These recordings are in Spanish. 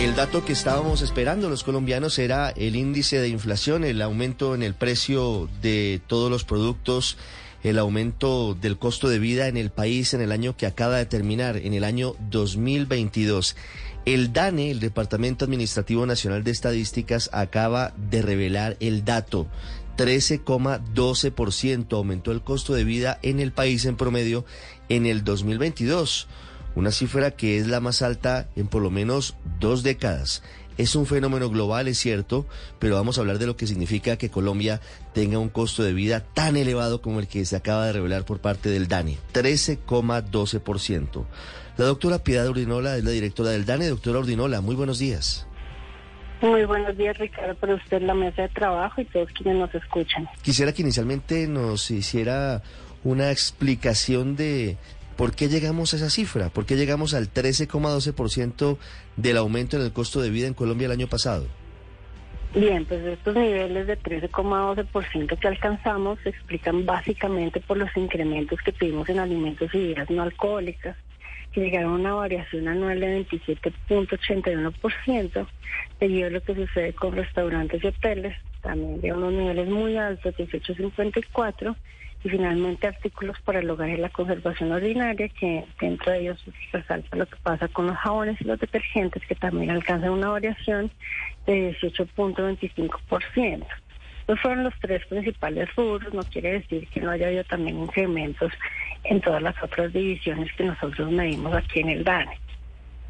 El dato que estábamos esperando los colombianos era el índice de inflación, el aumento en el precio de todos los productos el aumento del costo de vida en el país en el año que acaba de terminar, en el año 2022. El DANE, el Departamento Administrativo Nacional de Estadísticas, acaba de revelar el dato. 13,12% aumentó el costo de vida en el país en promedio en el 2022, una cifra que es la más alta en por lo menos dos décadas. Es un fenómeno global, es cierto, pero vamos a hablar de lo que significa que Colombia tenga un costo de vida tan elevado como el que se acaba de revelar por parte del DANE, 13,12%. La doctora Piedad Urdinola es la directora del DANE. Doctora Urdinola, muy buenos días. Muy buenos días, Ricardo, para usted, la mesa de trabajo y todos quienes nos escuchan. Quisiera que inicialmente nos hiciera una explicación de, ¿Por qué llegamos a esa cifra? ¿Por qué llegamos al 13,12% del aumento en el costo de vida en Colombia el año pasado? Bien, pues estos niveles de 13,12% que alcanzamos se explican básicamente por los incrementos que tuvimos en alimentos y bebidas no alcohólicas, que llegaron a una variación anual de 27.81%, debido a lo que sucede con restaurantes y hoteles, también de unos niveles muy altos, 18.54%, y finalmente artículos para el hogar y la conservación ordinaria, que dentro de ellos resalta lo que pasa con los jabones y los detergentes, que también alcanzan una variación de 18.25%. Estos fueron los tres principales rubros, no quiere decir que no haya habido también incrementos en todas las otras divisiones que nosotros medimos aquí en el DANE.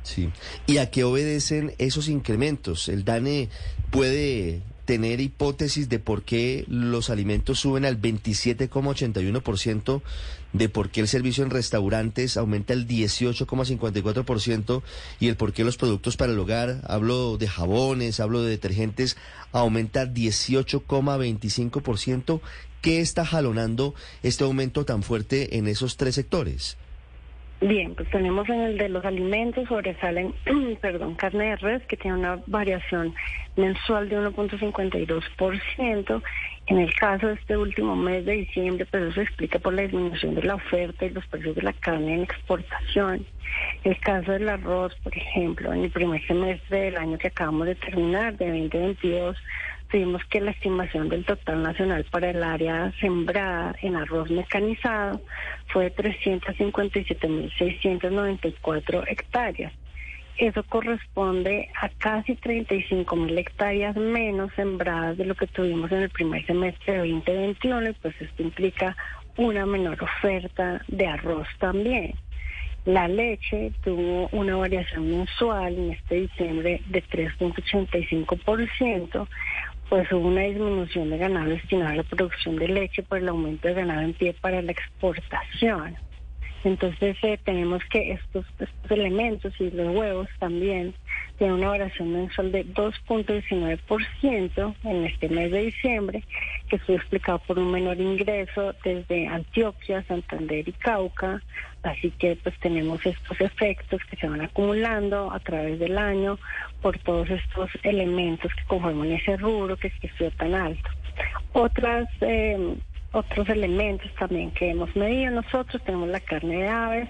Sí. ¿Y a qué obedecen esos incrementos? ¿El DANE puede tener hipótesis de por qué los alimentos suben al 27,81%, de por qué el servicio en restaurantes aumenta el 18,54% y el por qué los productos para el hogar, hablo de jabones, hablo de detergentes, aumenta 18,25%. ¿Qué está jalonando este aumento tan fuerte en esos tres sectores? Bien, pues tenemos en el de los alimentos, sobresalen, perdón, carne de res, que tiene una variación mensual de 1.52%. En el caso de este último mes de diciembre, pues eso se explica por la disminución de la oferta y los precios de la carne en exportación. El caso del arroz, por ejemplo, en el primer semestre del año que acabamos de terminar, de 2022, vimos que la estimación del total nacional para el área sembrada en arroz mecanizado fue de 357.694 hectáreas. Eso corresponde a casi 35.000 hectáreas menos sembradas de lo que tuvimos en el primer semestre de 2021 y pues esto implica una menor oferta de arroz también. La leche tuvo una variación mensual en este diciembre de 3.85%, pues hubo una disminución de ganado destinado a la producción de leche por el aumento de ganado en pie para la exportación. Entonces eh, tenemos que estos, estos elementos y los huevos también tienen una variación mensual de 2.19% en este mes de diciembre, que fue explicado por un menor ingreso desde Antioquia, Santander y Cauca. Así que pues tenemos estos efectos que se van acumulando a través del año por todos estos elementos que conforman ese rubro que, que estuvo tan alto. Otras eh, otros elementos también que hemos medido nosotros, tenemos la carne de aves,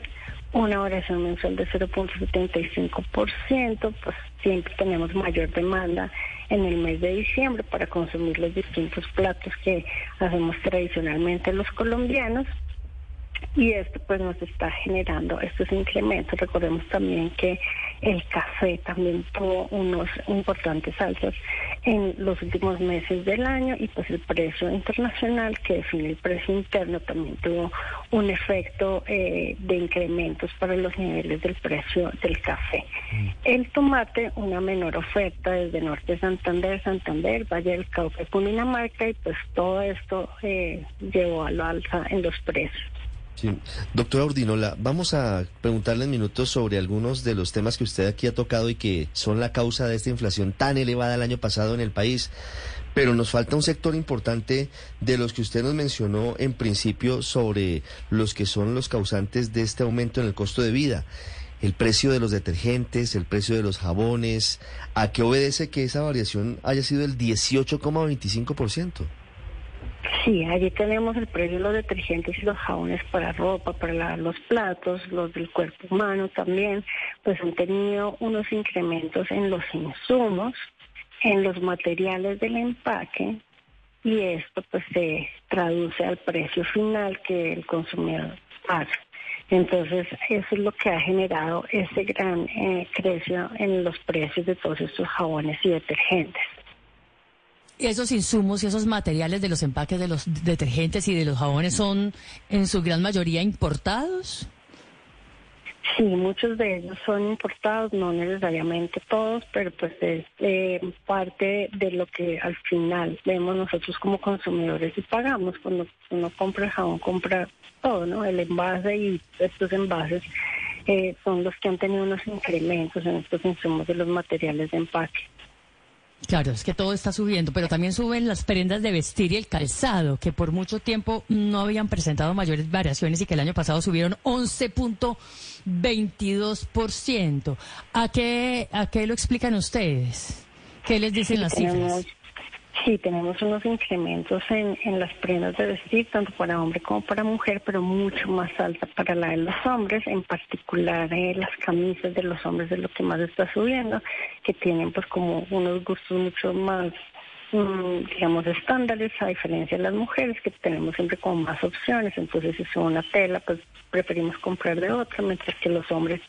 una variación mensual de 0.75%, pues siempre tenemos mayor demanda en el mes de diciembre para consumir los distintos platos que hacemos tradicionalmente los colombianos y esto pues nos está generando estos incrementos. Recordemos también que el café también tuvo unos importantes alzas en los últimos meses del año y pues el precio internacional que define el precio interno también tuvo un efecto eh, de incrementos para los niveles del precio del café. Mm. El tomate, una menor oferta desde Norte de Santander, Santander, Valle del Cauca, Cundinamarca y pues todo esto eh, llevó a la alza en los precios. Sí. Doctora Urdinola, vamos a preguntarle en minutos sobre algunos de los temas que usted aquí ha tocado y que son la causa de esta inflación tan elevada el año pasado en el país. Pero nos falta un sector importante de los que usted nos mencionó en principio sobre los que son los causantes de este aumento en el costo de vida. El precio de los detergentes, el precio de los jabones, ¿a qué obedece que esa variación haya sido el 18,25%? Sí, allí tenemos el precio de los detergentes y los jabones para ropa, para los platos, los del cuerpo humano también, pues han tenido unos incrementos en los insumos, en los materiales del empaque y esto pues se traduce al precio final que el consumidor paga. Entonces, eso es lo que ha generado ese gran eh, precio en los precios de todos estos jabones y detergentes esos insumos y esos materiales de los empaques de los detergentes y de los jabones son en su gran mayoría importados? Sí, muchos de ellos son importados, no necesariamente todos, pero pues es eh, parte de lo que al final vemos nosotros como consumidores y pagamos. Cuando uno compra el jabón, compra todo, ¿no? El envase y estos envases eh, son los que han tenido unos incrementos en estos insumos de los materiales de empaque. Claro, es que todo está subiendo, pero también suben las prendas de vestir y el calzado, que por mucho tiempo no habían presentado mayores variaciones y que el año pasado subieron 11.22%. ¿A qué, ¿A qué lo explican ustedes? ¿Qué les dicen las cifras? Sí, tenemos unos incrementos en, en las prendas de vestir, tanto para hombre como para mujer, pero mucho más alta para la de los hombres, en particular eh, las camisas de los hombres es lo que más está subiendo, que tienen pues como unos gustos mucho más mm, digamos, estándares, a diferencia de las mujeres, que tenemos siempre como más opciones. Entonces, si es una tela, pues preferimos comprar de otra, mientras que los hombres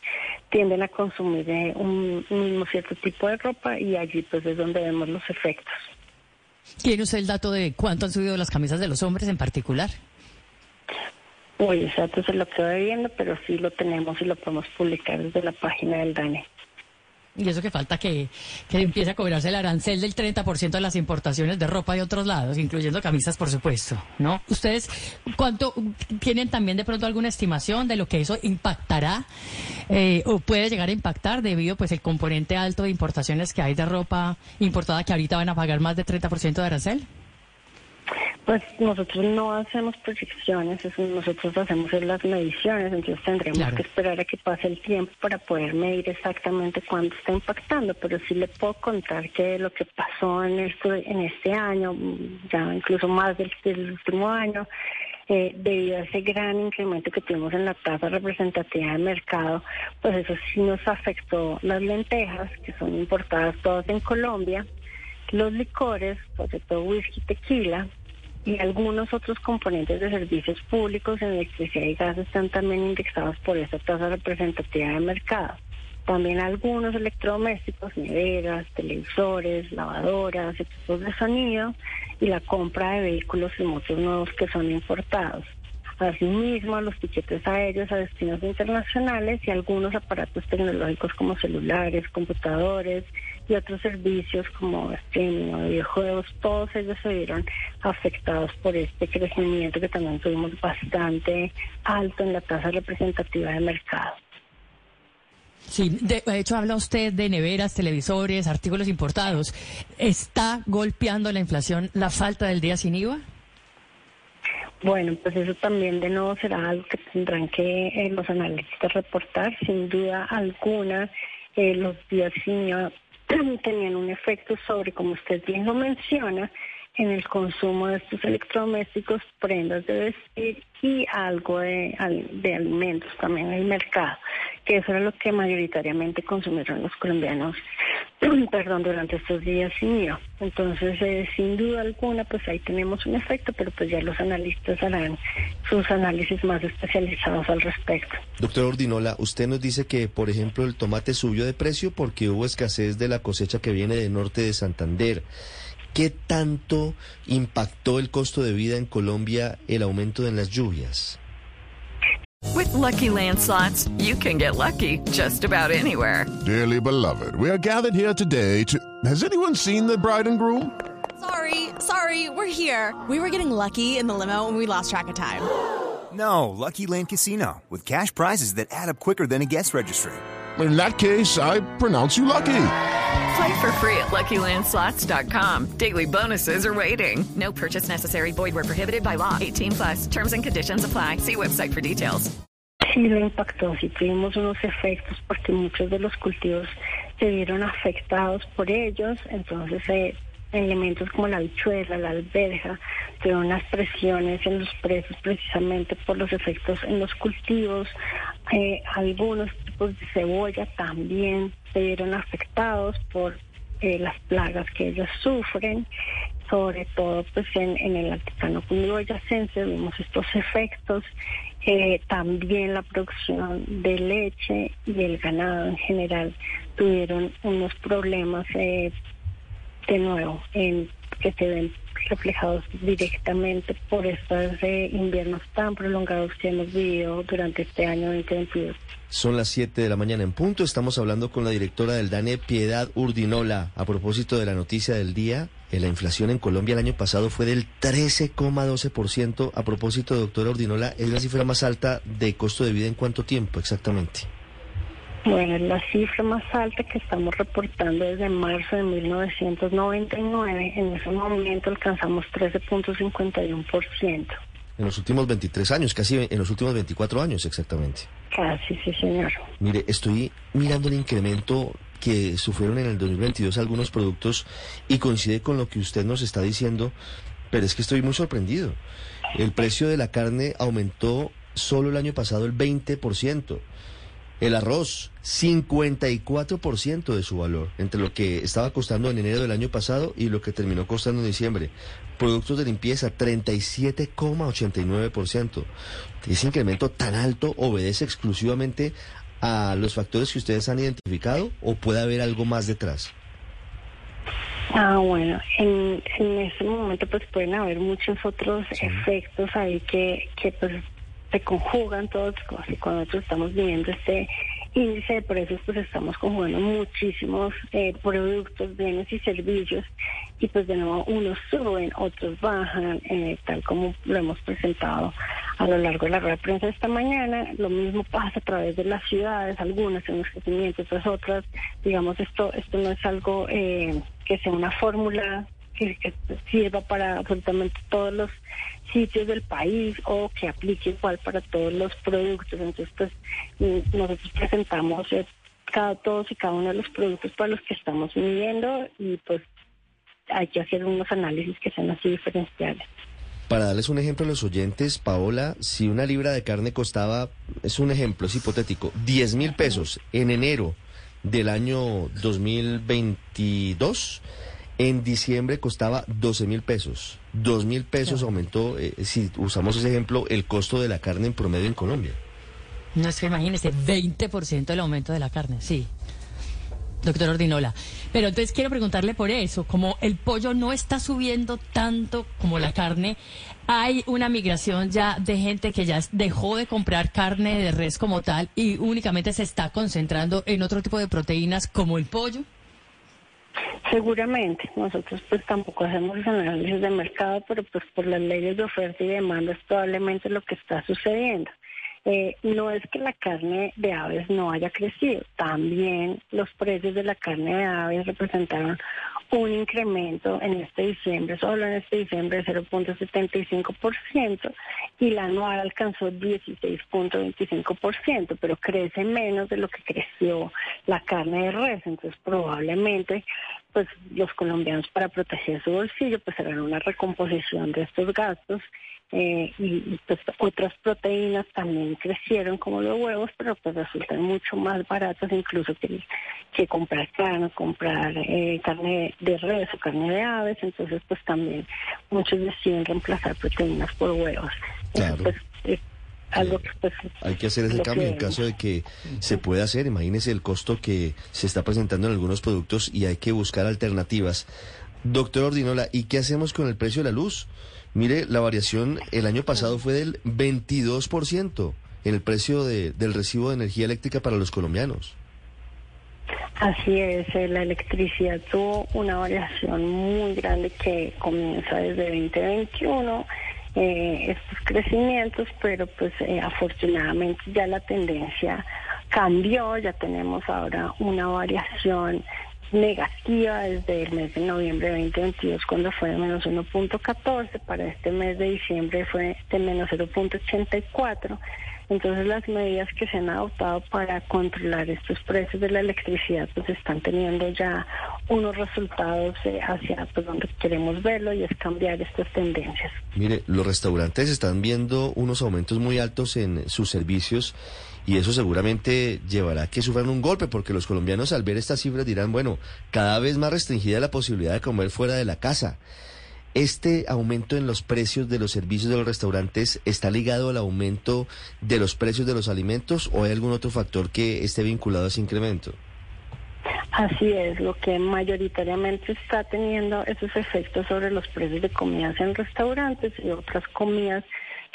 tienden a consumir eh, un, un mismo cierto tipo de ropa y allí pues es donde vemos los efectos. ¿Tiene usted el dato de cuánto han subido las camisas de los hombres en particular? Uy, ese dato se lo quedo viendo, pero sí lo tenemos y lo podemos publicar desde la página del DANE. Y eso que falta que, que empiece a cobrarse el arancel del 30% de las importaciones de ropa de otros lados, incluyendo camisas, por supuesto, ¿no? ¿Ustedes cuánto tienen también de pronto alguna estimación de lo que eso impactará eh, o puede llegar a impactar debido pues el componente alto de importaciones que hay de ropa importada que ahorita van a pagar más de 30% de arancel? Pues nosotros no hacemos proyecciones, nosotros hacemos las mediciones, entonces tendremos que esperar a que pase el tiempo para poder medir exactamente cuánto está impactando, pero sí le puedo contar que lo que pasó en, esto, en este año, ya incluso más del, último año, eh, debido a ese gran incremento que tuvimos en la tasa representativa de mercado, pues eso sí nos afectó las lentejas, que son importadas todas en Colombia, los licores, sobre todo whisky, tequila, y algunos otros componentes de servicios públicos en electricidad y gas están también indexados por esa tasa representativa de mercado. También algunos electrodomésticos, neveras, televisores, lavadoras, equipos de sonido y la compra de vehículos y motos nuevos que son importados. Asimismo, los tiquetes aéreos a destinos internacionales y algunos aparatos tecnológicos como celulares, computadores, y otros servicios como streaming o videojuegos, todos ellos se vieron afectados por este crecimiento que también tuvimos bastante alto en la tasa representativa de mercado. Sí, de, hecho habla usted de neveras, televisores, artículos importados. ¿Está golpeando la inflación la falta del día sin IVA? Bueno, pues eso también de nuevo será algo que tendrán que eh, los analistas reportar. Sin duda alguna, eh, los días sin IVA tenían un efecto sobre, como usted bien lo menciona, en el consumo de estos electrodomésticos, prendas de vestir y algo de, de alimentos también en el mercado, que eso era lo que mayoritariamente consumieron los colombianos perdón, durante estos días sin Entonces, eh, sin duda alguna, pues ahí tenemos un efecto, pero pues ya los analistas harán sus análisis más especializados al respecto. Doctor Ordinola, usted nos dice que, por ejemplo, el tomate subió de precio porque hubo escasez de la cosecha que viene del norte de Santander. ¿Qué tanto impactó el costo de vida en Colombia el aumento en las lluvias? With lucky landslots, you can get lucky just about anywhere. Dearly beloved, we are gathered here today to. Has anyone seen the bride and groom? Sorry, sorry, we're here. We were getting lucky in the limo and we lost track of time. No, Lucky Land Casino, with cash prizes that add up quicker than a guest registry. In that case, I pronounce you lucky. Play for free at LuckyLandSlots.com. Daily bonuses are waiting. No purchase necessary. Void where prohibited by law. 18 plus. Terms and conditions apply. See website for details. Sí lo impactó, sí tuvimos unos efectos porque muchos de los cultivos se vieron afectados por ellos, entonces eh, elementos como la bichuela, la alberja, tuvieron unas presiones en los precios precisamente por los efectos en los cultivos, eh, algunos tipos de cebolla también se vieron afectados por eh, las plagas que ellos sufren, sobre todo pues en, en el altiplano cundiboyacense vimos estos efectos, eh, también la producción de leche y el ganado en general tuvieron unos problemas eh, de nuevo en que se ven reflejados directamente por estos eh, inviernos tan prolongados que hemos vivido durante este año 2022. Son las 7 de la mañana en punto. Estamos hablando con la directora del DANE, Piedad Urdinola, a propósito de la noticia del día. Eh, la inflación en Colombia el año pasado fue del 13,12%. A propósito, doctora Urdinola, ¿es la cifra más alta de costo de vida en cuánto tiempo exactamente? Bueno, es la cifra más alta que estamos reportando desde marzo de 1999. En ese momento alcanzamos 13.51%. En los últimos 23 años, casi en los últimos 24 años exactamente. Casi, sí, señor. Mire, estoy mirando el incremento que sufrieron en el 2022 algunos productos y coincide con lo que usted nos está diciendo, pero es que estoy muy sorprendido. El precio de la carne aumentó solo el año pasado el 20%. El arroz, 54% de su valor, entre lo que estaba costando en enero del año pasado y lo que terminó costando en diciembre. Productos de limpieza, 37,89%. ¿Ese incremento tan alto obedece exclusivamente a los factores que ustedes han identificado o puede haber algo más detrás? Ah, bueno, en, en ese momento pues pueden haber muchos otros efectos ahí que, que pues se conjugan todos, cuando nosotros estamos viviendo este índice de precios, pues estamos conjugando muchísimos eh, productos, bienes y servicios, y pues de nuevo unos suben, otros bajan, eh, tal como lo hemos presentado a lo largo de la rueda de prensa esta mañana. Lo mismo pasa a través de las ciudades, algunas en los crecimientos, otras otras. Digamos, esto, esto no es algo eh, que sea una fórmula que sirva para absolutamente todos los sitios del país o que aplique igual para todos los productos. Entonces, pues mm, nosotros presentamos eh, cada, todos y cada uno de los productos para los que estamos midiendo y pues hay que hacer unos análisis que sean así diferenciales. Para darles un ejemplo a los oyentes, Paola, si una libra de carne costaba, es un ejemplo, es hipotético, 10 mil pesos en enero del año 2022, en diciembre costaba 12 mil pesos. 2 mil pesos aumentó, eh, si usamos ese ejemplo, el costo de la carne en promedio en Colombia. No es que imagínese, 20% el aumento de la carne, sí. Doctor Ordinola. Pero entonces quiero preguntarle por eso, como el pollo no está subiendo tanto como la carne, hay una migración ya de gente que ya dejó de comprar carne de res como tal y únicamente se está concentrando en otro tipo de proteínas como el pollo. Seguramente, nosotros pues tampoco hacemos análisis de mercado, pero pues por las leyes de oferta y demanda es probablemente lo que está sucediendo. Eh, no es que la carne de aves no haya crecido, también los precios de la carne de aves representaron un incremento en este diciembre, solo en este diciembre de 0.75% y la anual alcanzó 16.25%, pero crece menos de lo que creció la carne de res, entonces probablemente pues los colombianos para proteger su bolsillo pues harán una recomposición de estos gastos eh, y, pues otras proteínas también crecieron como los huevos, pero pues resultan mucho más baratas incluso que, que comprar carne, comprar eh, carne de res o carne de aves, entonces pues también muchos deciden reemplazar proteínas por huevos. Claro. Pues, es algo que, pues, Hay que hacer ese cambio en caso de que se pueda hacer. Imagínese el costo que se está presentando en algunos productos y hay que buscar alternativas. Doctor Ordinola, ¿y qué hacemos con el precio de la luz? Mire, la variación el año pasado fue del 22% en el precio de- del recibo de energía eléctrica para los colombianos. Así es, eh, la electricidad tuvo una variación muy grande que comienza desde 2021 eh, estos crecimientos, pero pues eh, afortunadamente ya la tendencia cambió, ya tenemos ahora una variación negativa desde el mes de noviembre de 2022 cuando fue de menos 1.14, para este mes de diciembre fue de menos 0.84. Entonces las medidas que se han adoptado para controlar estos precios de la electricidad pues están teniendo ya unos resultados eh, hacia pues, donde queremos verlo y es cambiar estas tendencias. Mire, los restaurantes están viendo unos aumentos muy altos en sus servicios y eso seguramente llevará a que sufran un golpe porque los colombianos al ver estas cifras dirán, bueno, cada vez más restringida la posibilidad de comer fuera de la casa. ¿Este aumento en los precios de los servicios de los restaurantes está ligado al aumento de los precios de los alimentos o hay algún otro factor que esté vinculado a ese incremento? Así es, lo que mayoritariamente está teniendo esos efectos sobre los precios de comidas en restaurantes y otras comidas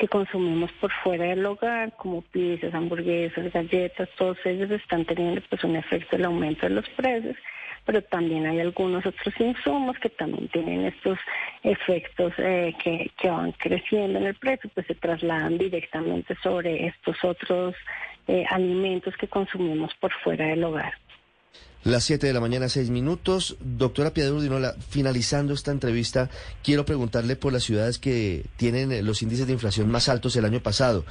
que consumimos por fuera del hogar, como pizzas, hamburguesas, galletas, todos ellos están teniendo pues un efecto del aumento de los precios pero también hay algunos otros insumos que también tienen estos efectos eh, que, que van creciendo en el precio, pues se trasladan directamente sobre estos otros eh, alimentos que consumimos por fuera del hogar. Las 7 de la mañana, 6 minutos. Doctora Piedad Urdinola, finalizando esta entrevista, quiero preguntarle por las ciudades que tienen eh, los índices de inflación más altos el año pasado.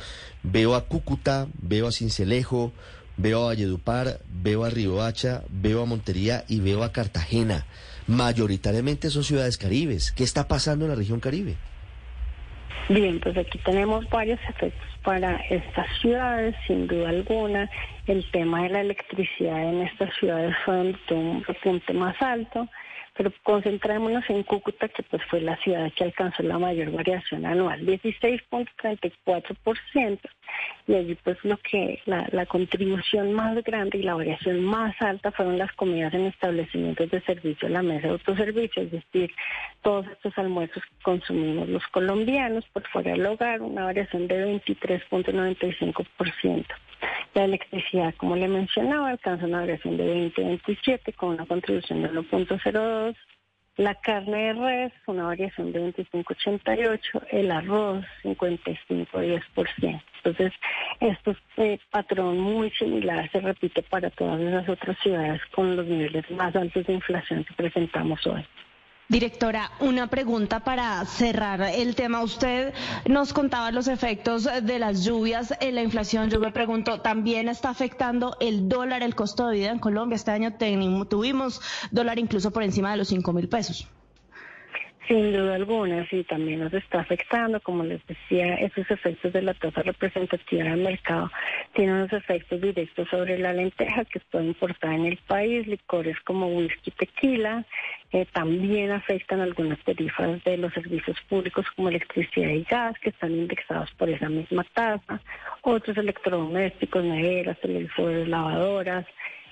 Veo a Cúcuta, veo a Cincelejo, veo a Valledupar, veo a Riohacha, veo a Montería y veo a Cartagena. Mayoritariamente son ciudades caribes. ¿Qué está pasando en la región caribe? Bien, pues aquí tenemos varios efectos para estas ciudades, sin duda alguna. El tema de la electricidad en estas ciudades fue un repunte más alto pero concentrémonos en Cúcuta, que pues fue la ciudad que alcanzó la mayor variación anual, 16.34%, y allí pues lo que la, la contribución más grande y la variación más alta fueron las comidas en establecimientos de servicio la mesa de autoservicio, es decir, todos estos almuerzos que consumimos los colombianos por fuera del hogar, una variación de 23.95%. La electricidad, como le mencionaba, alcanza una variación de 20-27 con una contribución de 1.02. La carne de res, una variación de 25.88. El arroz, 55.10%. Entonces, este eh, patrón muy similar se repite para todas las otras ciudades con los niveles más altos de inflación que presentamos hoy. Directora, una pregunta para cerrar el tema. Usted nos contaba los efectos de las lluvias en la inflación. Yo me pregunto, ¿también está afectando el dólar, el costo de vida en Colombia? Este año tuvimos dólar incluso por encima de los cinco mil pesos. Sin duda alguna, sí, también nos está afectando. Como les decía, esos efectos de la tasa representativa del mercado tienen unos efectos directos sobre la lenteja que está importada en el país, licores como whisky, tequila. Eh, también afectan algunas tarifas de los servicios públicos como electricidad y gas, que están indexados por esa misma tasa. Otros electrodomésticos, neveras, televisores, lavadoras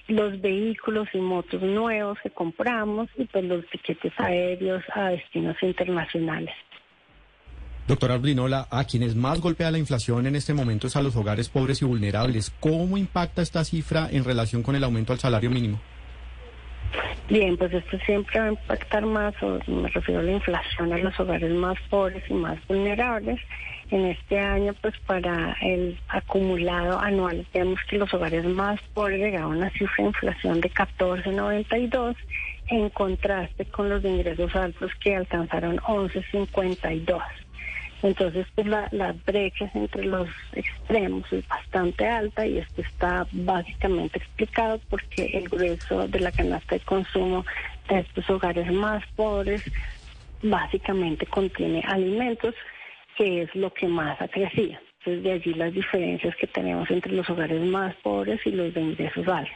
los vehículos y motos nuevos que compramos y pues los tiquetes aéreos a destinos internacionales. Doctora Brinola, a quienes más golpea la inflación en este momento es a los hogares pobres y vulnerables. ¿Cómo impacta esta cifra en relación con el aumento al salario mínimo? Bien, pues esto siempre va a impactar más, o me refiero a la inflación, a los hogares más pobres y más vulnerables. En este año, pues para el acumulado anual, vemos que los hogares más pobres llegaron a una cifra de inflación de 14.92, en contraste con los ingresos altos que alcanzaron 11.52. Entonces, pues la, la brecha entre los extremos es bastante alta y esto está básicamente explicado porque el grueso de la canasta de consumo de estos hogares más pobres básicamente contiene alimentos, que es lo que más ha crecido. Entonces, de allí las diferencias que tenemos entre los hogares más pobres y los de ingresos altos.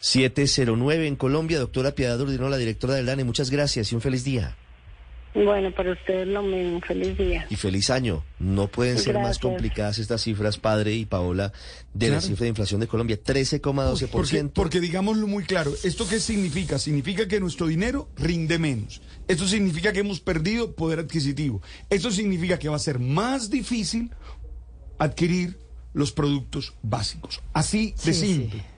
709 en Colombia, doctora Piedad Urdinola, directora del DANE, muchas gracias y un feliz día. Bueno, para ustedes lo mismo. Feliz día. Y feliz año. No pueden ser más complicadas estas cifras, padre y Paola, de la cifra de inflación de Colombia, 13,12%. Porque, porque digámoslo muy claro, ¿esto qué significa? Significa que nuestro dinero rinde menos. Esto significa que hemos perdido poder adquisitivo. Esto significa que va a ser más difícil adquirir los productos básicos. Así de simple.